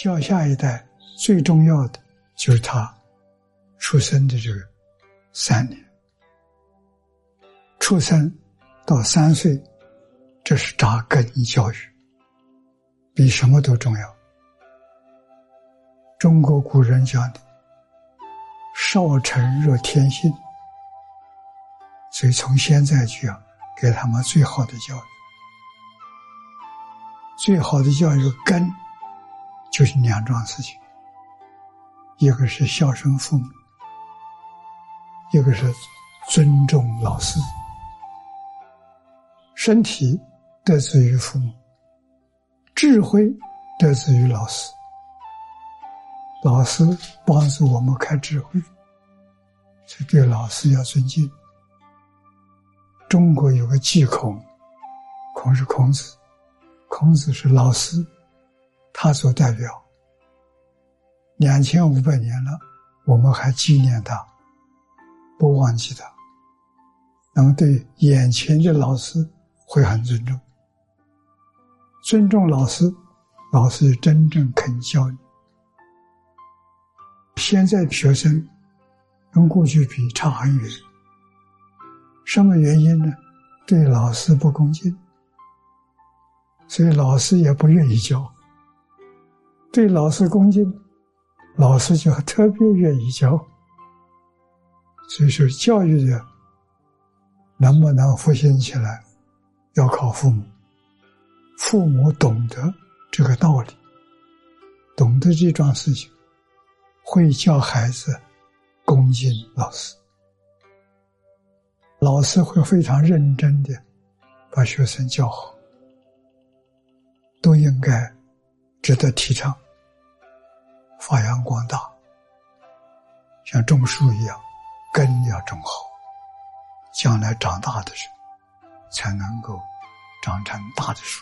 教下一代最重要的就是他出生的这个三年，出生到三岁，这是扎根教育，比什么都重要。中国古人讲的“少成若天性”，所以从现在就要给他们最好的教育。最好的教育根，就是两桩事情：一个是孝顺父母，一个是尊重老师。身体得自于父母，智慧得自于老师。老师帮助我们开智慧，所以对老师要尊敬。中国有个祭孔，孔是孔子，孔子是老师，他所代表。两千五百年了，我们还纪念他，不忘记他。那么对眼前的老师会很尊重，尊重老师，老师真正肯教你。现在学生跟过去比差很远，什么原因呢？对老师不恭敬，所以老师也不愿意教。对老师恭敬，老师就特别愿意教。所以说，教育的能不能复兴起来，要靠父母。父母懂得这个道理，懂得这桩事情。会教孩子恭敬老师，老师会非常认真的把学生教好，都应该值得提倡，发扬光大，像种树一样，根要种好，将来长大的时候才能够长成大的树。